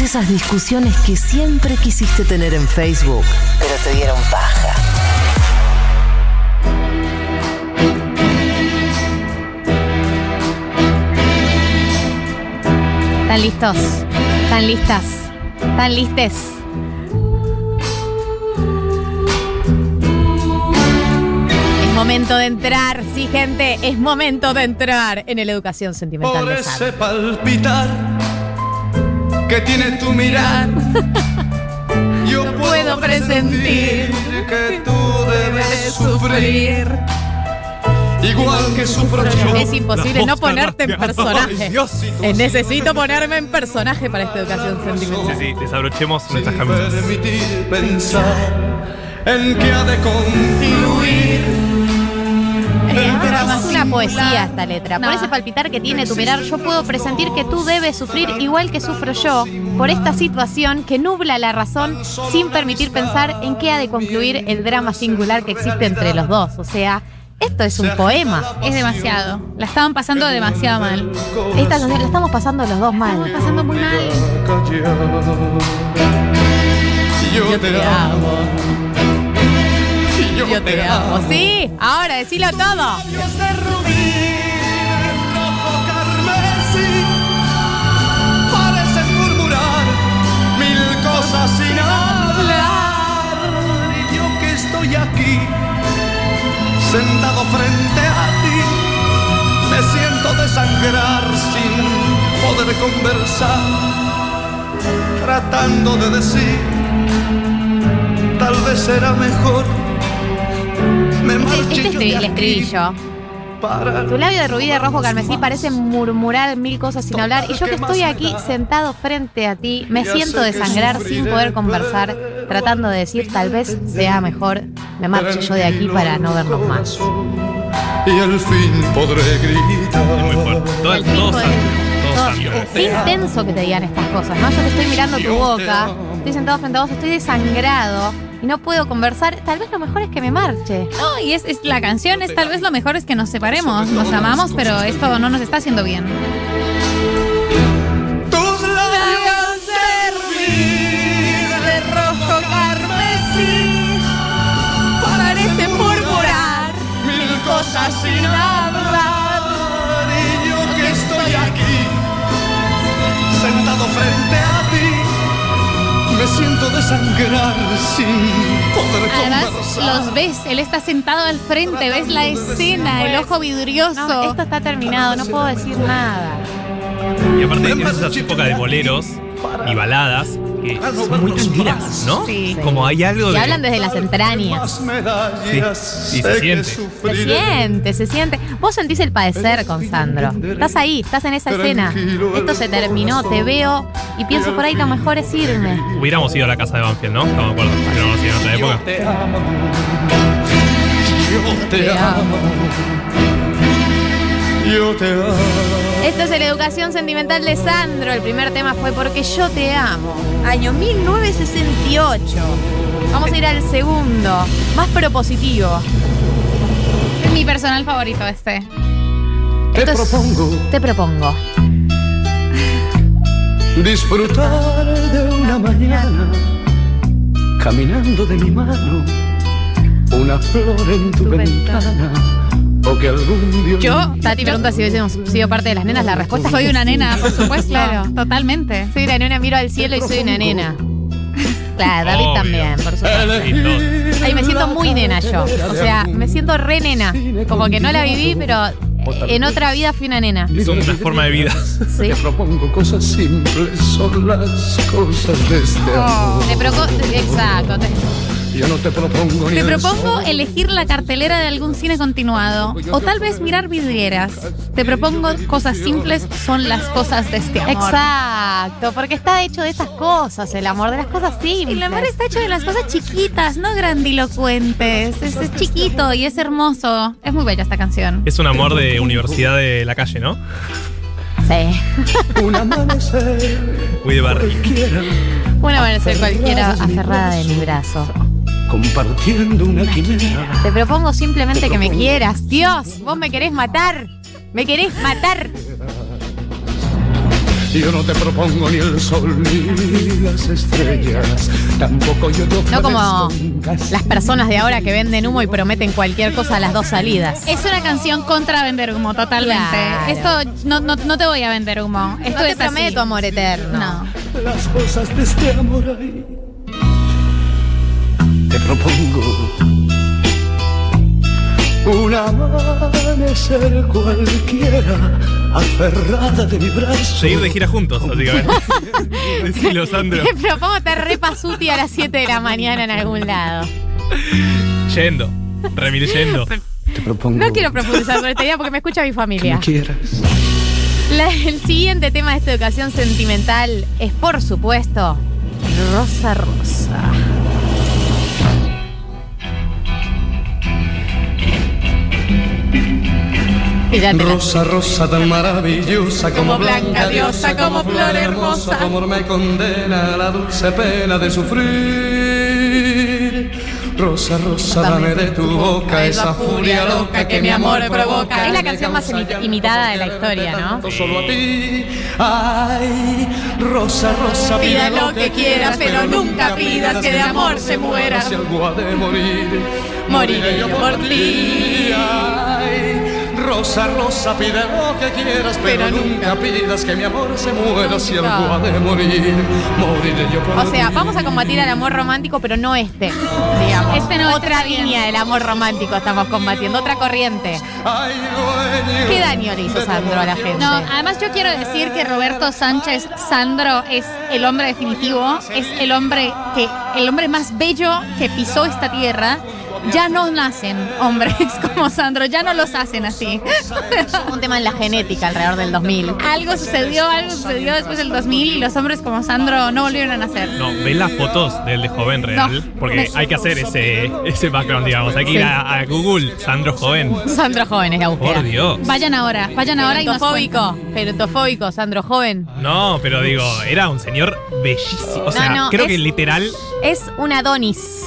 Todas esas discusiones que siempre quisiste tener en Facebook, pero te dieron paja. ¿Están listos? ¿Están listas? ¿Están listes? Es momento de entrar, sí, gente, es momento de entrar en el educación sentimental Por de ese palpitar que tiene tu mirar. Yo puedo presentir que tú debes sufrir. Igual que sufro yo. Es imposible no ponerte en personaje. Eh, Necesito ponerme en personaje para esta educación sentimental. Sí, sí, desabrochemos nuestras camisas. pensar en que ha de concluir. Es una poesía esta letra. Por No. ese palpitar que tiene tu mirar, yo puedo presentir que tú debes sufrir igual que sufro yo por esta situación que nubla la razón sin permitir pensar en qué ha de concluir el drama singular que existe entre los dos. O sea, esto es un poema. Es demasiado. La estaban pasando demasiado mal. Esta la estamos pasando los dos mal. Estamos pasando muy mal. Yo te amo. Yo te amo. Sí, ahora decilo todo. Sin hablar. Y yo que estoy aquí, sentado frente a ti, me siento desangrar sin poder conversar, tratando de decir, tal vez será mejor. Me Este, este estribillo, el estribillo. Tu labio de rubí de rojo carmesí parece murmurar mil cosas sin hablar. Y yo que estoy aquí sentado frente a ti, me siento desangrar sin poder conversar, tratando de decir tal vez sea mejor me marche yo de aquí para no vernos más. Y al fin podré gritar. Es. Todo, todo. Qué intenso que te digan estas cosas, ¿no? Yo te estoy mirando tu boca, estoy sentado frente a vos, estoy desangrado y no puedo conversar. Tal vez lo mejor es que me marche. No, y es, es la canción es tal vez lo mejor es que nos separemos. Nos amamos, pero esto no nos está haciendo bien. Tus labios de rubí, de rojo carmesí, parecen murmurar mil cosas sin hablar. Y yo que estoy aquí, sentado frente a ti, me siento desangrar sin poder Además, conversar. los ves, él está sentado al frente, ves la escena, el ojo vidrioso. No, esto está terminado, no puedo decir nada. Y aparte tienes esas épocas de boleros y baladas que son muy tranquilas, ¿no? Sí. Como hay algo Y de. hablan desde las entrañas. Sí, y se siente. Se siente, se siente. Vos sentís el padecer con Sandro. Estás ahí, estás en esa escena. Esto se terminó, te veo y pienso por ahí lo mejor es irme. Hubiéramos ido a la casa de Banfield, ¿no? Estamos de acuerdo. Pero no nos en otra Yo época. te amo. Yo te amo. Yo te amo. Esto es la educación sentimental de Sandro. El primer tema fue Porque yo te amo. Año 1968. Vamos a ir al segundo, más propositivo. Es mi personal favorito este. Te Esto es- propongo Te propongo. disfrutar de una mañana caminando de mi mano una flor en tu, Tu ventana o que algún día Yo, Tati pregunta si hubiésemos sido parte de las nenas. La respuesta es soy una nena, por supuesto. Claro. Totalmente. Soy una nena, miro al cielo y soy una nena. Claro, David Obvio. también, por supuesto. Ay, me siento muy nena yo. O sea, me siento re nena. Como que no la viví, pero en otra vida fui una nena. Es una forma de vida. Sí. Te propongo cosas simples, son las cosas de este amor. Te proco- Exacto. Te- Yo no te propongo ni Te propongo sol. elegir la cartelera de algún cine continuado o tal vez mirar vidrieras. Te propongo cosas simples son las cosas de este amor. Exacto, porque está hecho de esas cosas, el amor, de las cosas simples. El amor está hecho de las cosas chiquitas, no grandilocuentes. Es, es chiquito y es hermoso. Es muy bella esta canción. Es un amor de universidad de la calle, ¿no? Sí. Un amanecer Muy de barrio. cualquiera, Una van a ser cualquiera aferrada de mi brazo. Compartiendo una quimera. Te propongo simplemente que me quieras. Dios, vos me querés matar. Me querés matar. Yo no te propongo ni el sol ni las estrellas. Tampoco yo te No como las personas de ahora que venden humo y prometen cualquier cosa a las dos salidas. Es una canción contra vender humo, totalmente. Claro. Esto no, no, no te voy a vender humo. Esto No te es así. prometo amor eterno. No. las cosas de este amor ahí. Te propongo un amanecer cualquiera, aferrada de mi brazo. Seguir de gira juntos, básicamente. Decilo, Sandro. Te propongo estar repasuti a las 7 de la mañana en algún lado. Yendo. Remil yendo. Te propongo No quiero profundizar sobre esta idea porque me escucha mi que familia. me quieras. La- el siguiente tema de esta educación sentimental es, por supuesto, Rosa Rosa. Rosa, rosa tan maravillosa como, Como blanca diosa, como flor hermosa. Amor me condena a la dulce pena de sufrir. Rosa, rosa, dame de tu boca esa furia loca que mi amor provoca. Es la canción más imi- imitada de la historia, ¿no? Solo a ti. Ay, rosa, rosa, Pida lo que quieras, pero nunca pidas que de amor se muera. Si algo ha de morir, Moriré yo por ti. Rosa, rosa, pide lo que quieras, pero, Pero nunca pidas que mi amor se muera si algo ha de morir. Moriré yo por O sea, ti. vamos a combatir al amor romántico, pero no este, digamos. Este no, este Otra línea del amor romántico estamos combatiendo, otra corriente. Ay, dueño ¿Qué daño le hizo Sandro a la gente? No, además yo quiero decir que Roberto Sánchez Sandro es el hombre definitivo, es el hombre que el hombre más bello que pisó esta tierra. Ya no nacen hombres como Sandro, ya no los hacen así. Un tema en la genética alrededor del 2000. algo sucedió, algo sucedió después del 2000 y los hombres como Sandro no volvieron a nacer. No, ven las fotos del de joven real. No. porque hay que hacer ese, ese background, digamos. Hay que ir a, a Google, Sandro joven. Sandro joven es la búsqueda. Por Dios. Vayan ahora, vayan ahora y nos Sandro joven. No, pero digo, era un señor bellísimo. O sea, No, no, creo es- que literal. Es un Adonis.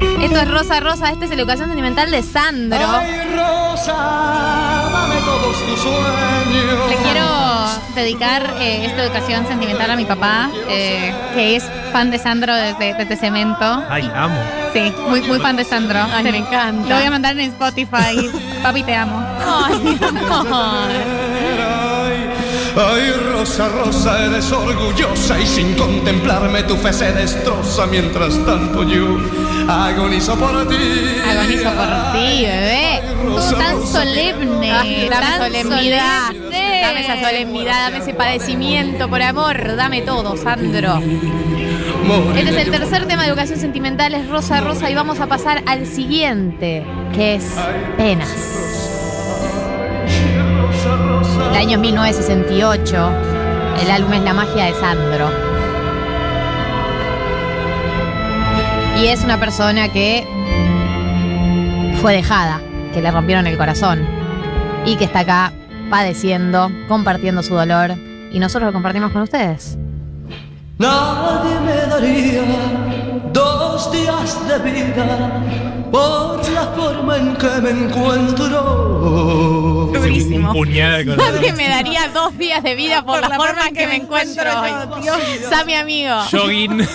Esto es Rosa Rosa, este es la educación sentimental de Sandro. Ay, Rosa, dame todos tus sueños. Le quiero dedicar eh, esta educación sentimental a mi papá, eh, que es fan de Sandro desde, desde Cemento. Ay, amo. Sí, muy, muy fan de Sandro. Ay, Te- me encanta. Lo voy a mandar en Spotify. Papi, te amo. Ay, mi amor. Ay, Rosa, Rosa, eres orgullosa y sin contemplarme tu fe se destroza. Mientras tanto yo agonizo por ti. Agonizo por ti, bebé. Todo tan solemne. Ay, dame tan solemnidad. solemne. Dame esa solemnidad, dame ese padecimiento por amor. Dame todo, Sandro. Este es el tercer tema de educación sentimental, es Rosa Rosa, y vamos a pasar al siguiente, que es Penas. Año es 1968, el álbum es La magia de Sandro. Y es una persona que fue dejada, que le rompieron el corazón y que está acá padeciendo, compartiendo su dolor, y nosotros lo compartimos con ustedes. Dos días de vida por la forma en que me encuentro. Durísimo. Nadie me daría dos días de vida por, la, forma en que, me encuentro hoy. Sammy amigo. Jogging.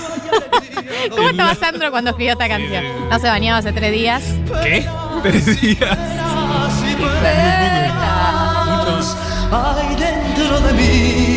¿Cómo estaba Sandro cuando escribió esta canción? No se bañaba hace tres días. ¿Qué? Tres días. Hay dentro de mí.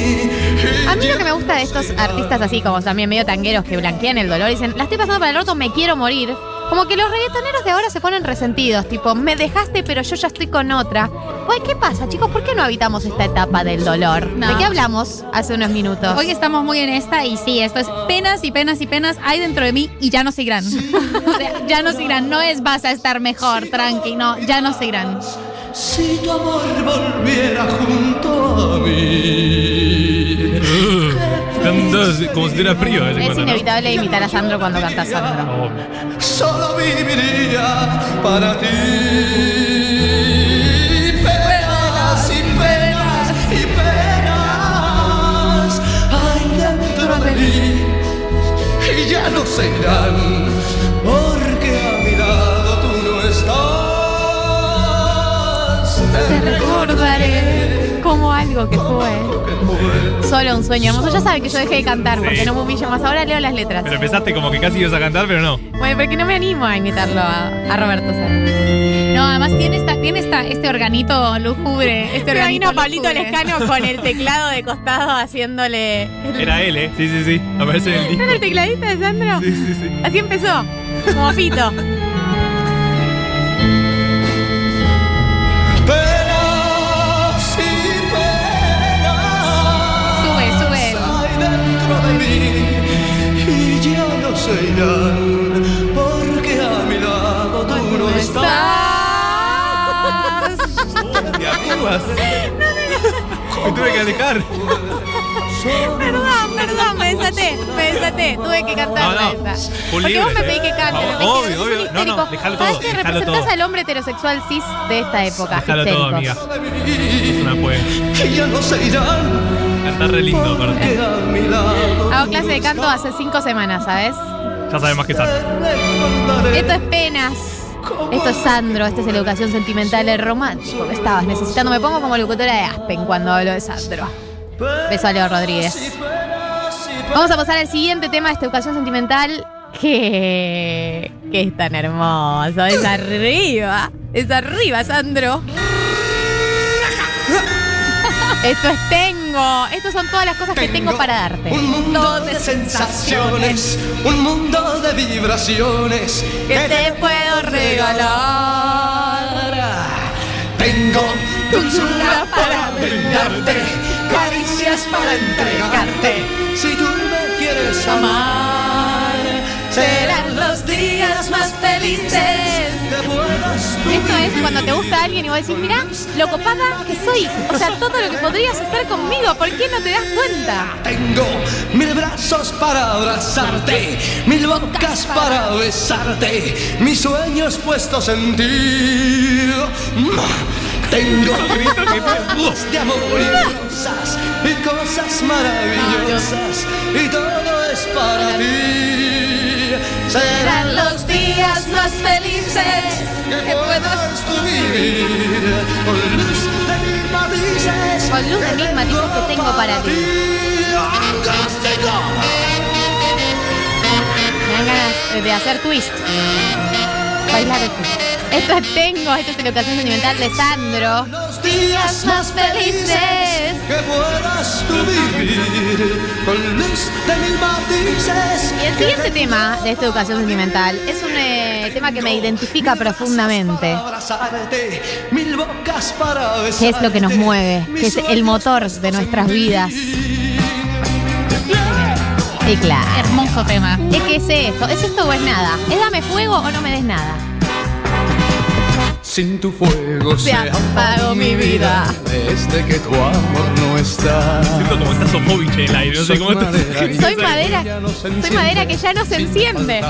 A mí lo que me gusta de estos artistas así como también medio tangueros que blanquean el dolor y dicen, la estoy pasando para el orto, me quiero morir. Como que los reggaetoneros de ahora se ponen resentidos, tipo, me dejaste pero yo ya estoy con otra. Pues, ¿qué pasa, chicos? ¿Por qué no habitamos esta etapa del dolor? No. ¿De qué hablamos hace unos minutos? Hoy estamos muy en esta y sí, esto es penas y penas y penas hay dentro de mí y ya no se irán. O sea, ya no se irán. No es vas a estar mejor, tranqui, no, ya no se irán. Si tu amor volviera junto a mí. Cantando como si tuviera frío. en es cuando, ¿no? inevitable imitar a Sandro cuando canta Sandro. Solo viviría para ti. Penas y penas y penas hay dentro de mí y ya no se irán porque a mi lado tú no estás. Te recordaré como algo que fue. Solo un sueño hermoso. Ya saben que yo dejé de cantar Sí. porque no me humillo más. Ahora leo las letras. Pero empezaste como que casi ibas a cantar, pero no. Bueno, porque no me animo a imitarlo a, a Roberto Sandro. No, además tiene esta, tiene esta, este organito lúgubre. Este Se organito vino Pablito lúgubre. Lescano con el teclado de costado haciéndole. Era él, ¿eh? Sí, sí, sí. Aparece en el disco. ¿No era el tecladista de Sandro? Sí, sí, sí. Así empezó. Como Fito. Me tuve que alejar. Perdón, perdón, me desaté, me desaté. Tuve que cantar No, no, esta. Porque libre. vos me pedís que cante. Obvio, no te obvio, No, no, dejalo Sabes todo, que dejalo representás todo. al hombre heterosexual cis de esta época. Déjalo todo, amiga. Es una poema. Que ya no se irán Cantar re lindo, lado Hago clase de canto hace cinco semanas, ¿sabes? Ya sabes más que recordaré Esto es penas. Esto es Sandro, esta es la educación sentimental, el romántico que estabas necesitando. Me pongo como locutora de Aspen cuando hablo de Sandro. Beso a Leo Rodríguez. Vamos a pasar al siguiente tema de esta educación sentimental que, que es tan hermoso. Es arriba. Es arriba, Sandro. Esto es tengo. Estas son todas las cosas que tengo para darte. Un mundo de sensaciones, un mundo de vibraciones Que te puedo regalar. Tengo dulzura para brindarte, caricias para entregarte. Si tú me quieres amar, serán los días más felices Esto es cuando te gusta alguien y vos decís, mirá, lo copada que soy. O sea, todo lo que podrías estar conmigo, ¿por qué no te das cuenta? Tengo mil brazos para abrazarte, mil bocas para besarte, mis sueños puestos en ti. Tengo voz de amor y rosas y cosas maravillosas y todo es para ti. Serán los días más felices que puedas tú vivir con luz de mil matices. Con luz de mil matices que tengo para ti. Me dan ganas de hacer twist. Bailar. Esto es tengo, esto es educación sentimental de Sandro. Los días más felices que puedas tú vivir con luz de mil matices. Y el siguiente tema de esta educación sentimental es un eh, tema que me identifica profundamente. Que es lo que nos mueve, que es el motor de nuestras vidas. Y claro. Hermoso tema. Es que es esto, es esto o es nada. Es dame fuego o no me des nada. Sin tu fuego Se apagó mi vida. Desde que tu amor no está. Siento como está Sofovich en el aire. No sé cómo está. Soy madera, soy madera que ya no se enciende.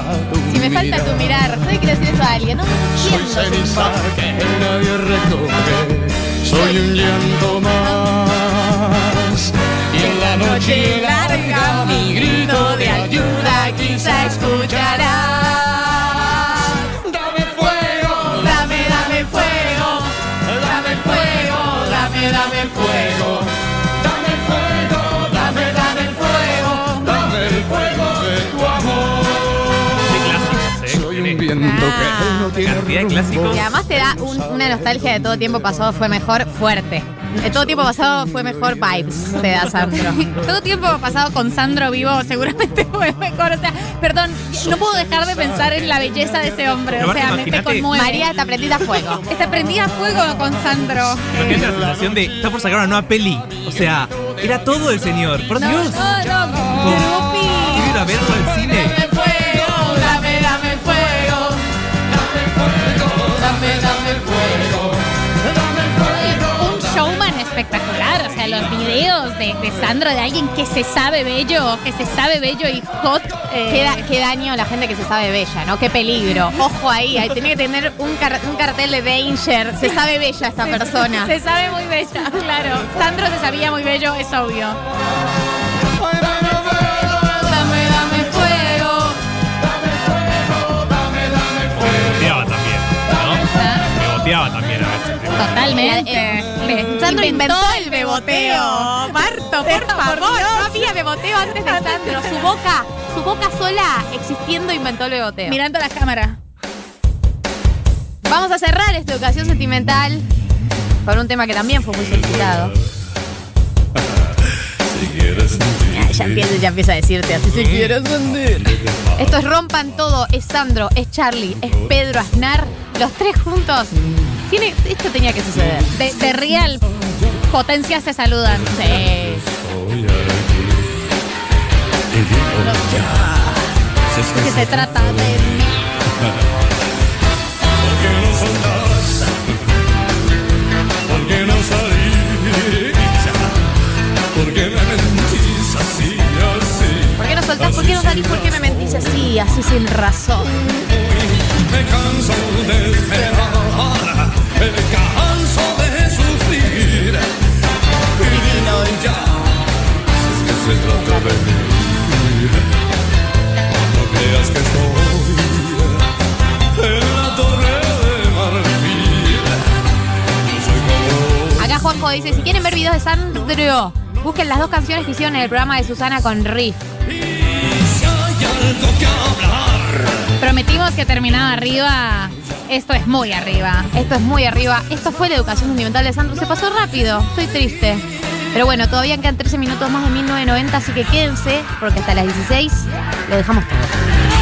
Si me falta tu mirar, no le quiero decir eso a alguien, no Soy ceniza que nadie recoge. Soy un llanto más. Y en la noche larga escuchará. Cantidad de clásicos. Y además te da un- una nostalgia de todo tiempo pasado fue mejor fuerte. De todo tiempo pasado fue mejor vibes, te da Sandro. Todo tiempo pasado con Sandro vivo seguramente fue mejor. O sea, perdón, no puedo dejar de pensar en la belleza de ese hombre. Pero O sea, me, me imagínate- conmueve. María está prendida a fuego. Está prendida a fuego con Sandro. Imagínate la sensación de. Está por sacar una nueva peli. O sea, era todo el señor. Por No, Dios. no, no. Grupi. Quiero ir a verlo al espectacular. O sea, los videos de, de Sandro, de alguien que se sabe bello, que se sabe bello y hot. eh, Qué, da- qué daño la gente que se sabe bella, ¿no? Qué peligro. Ojo ahí, ahí tiene que tener un, car- un cartel de danger. Se sabe bella esta persona. Se sabe muy bella, claro. Sandro se sabía muy bello, es obvio. Dame, dame fuego. Me boteaba también, Totalmente. Eh, Sandro Sandro Inventó el beboteo. Marto, por favor, no había beboteo antes de Sandro. Su boca, su boca sola existiendo inventó el beboteo. Mirando la cámara. Vamos a cerrar esta educación sentimental con un tema que también fue muy solicitado. Ya empieza, ya empieza a decirte así si quieres sentir. Esto es Rompan Todo, es Sandro, es Charlie, es Pedro Aznar, los tres juntos. Tiene, esto tenía que suceder. De, de Real, potencias se saludan. Sí. Que se trata de mí. ¿Por qué no soltás? ¿Por qué no salís? ¿Por qué me mentís así, así? ¿Por qué no soltás? ¿Por qué no salís? ¿Por qué me mentís así, así sin razón? Me canso de Busquen las dos canciones que hicieron en el programa de Susana con Riff. Prometimos que terminaba arriba. Esto es muy arriba. Esto es muy arriba. Esto fue la educación sentimental de Sandro. Se pasó rápido. Estoy triste. Pero bueno, todavía quedan 13 minutos más de 1990, así que quédense, porque hasta las 16 lo dejamos todo.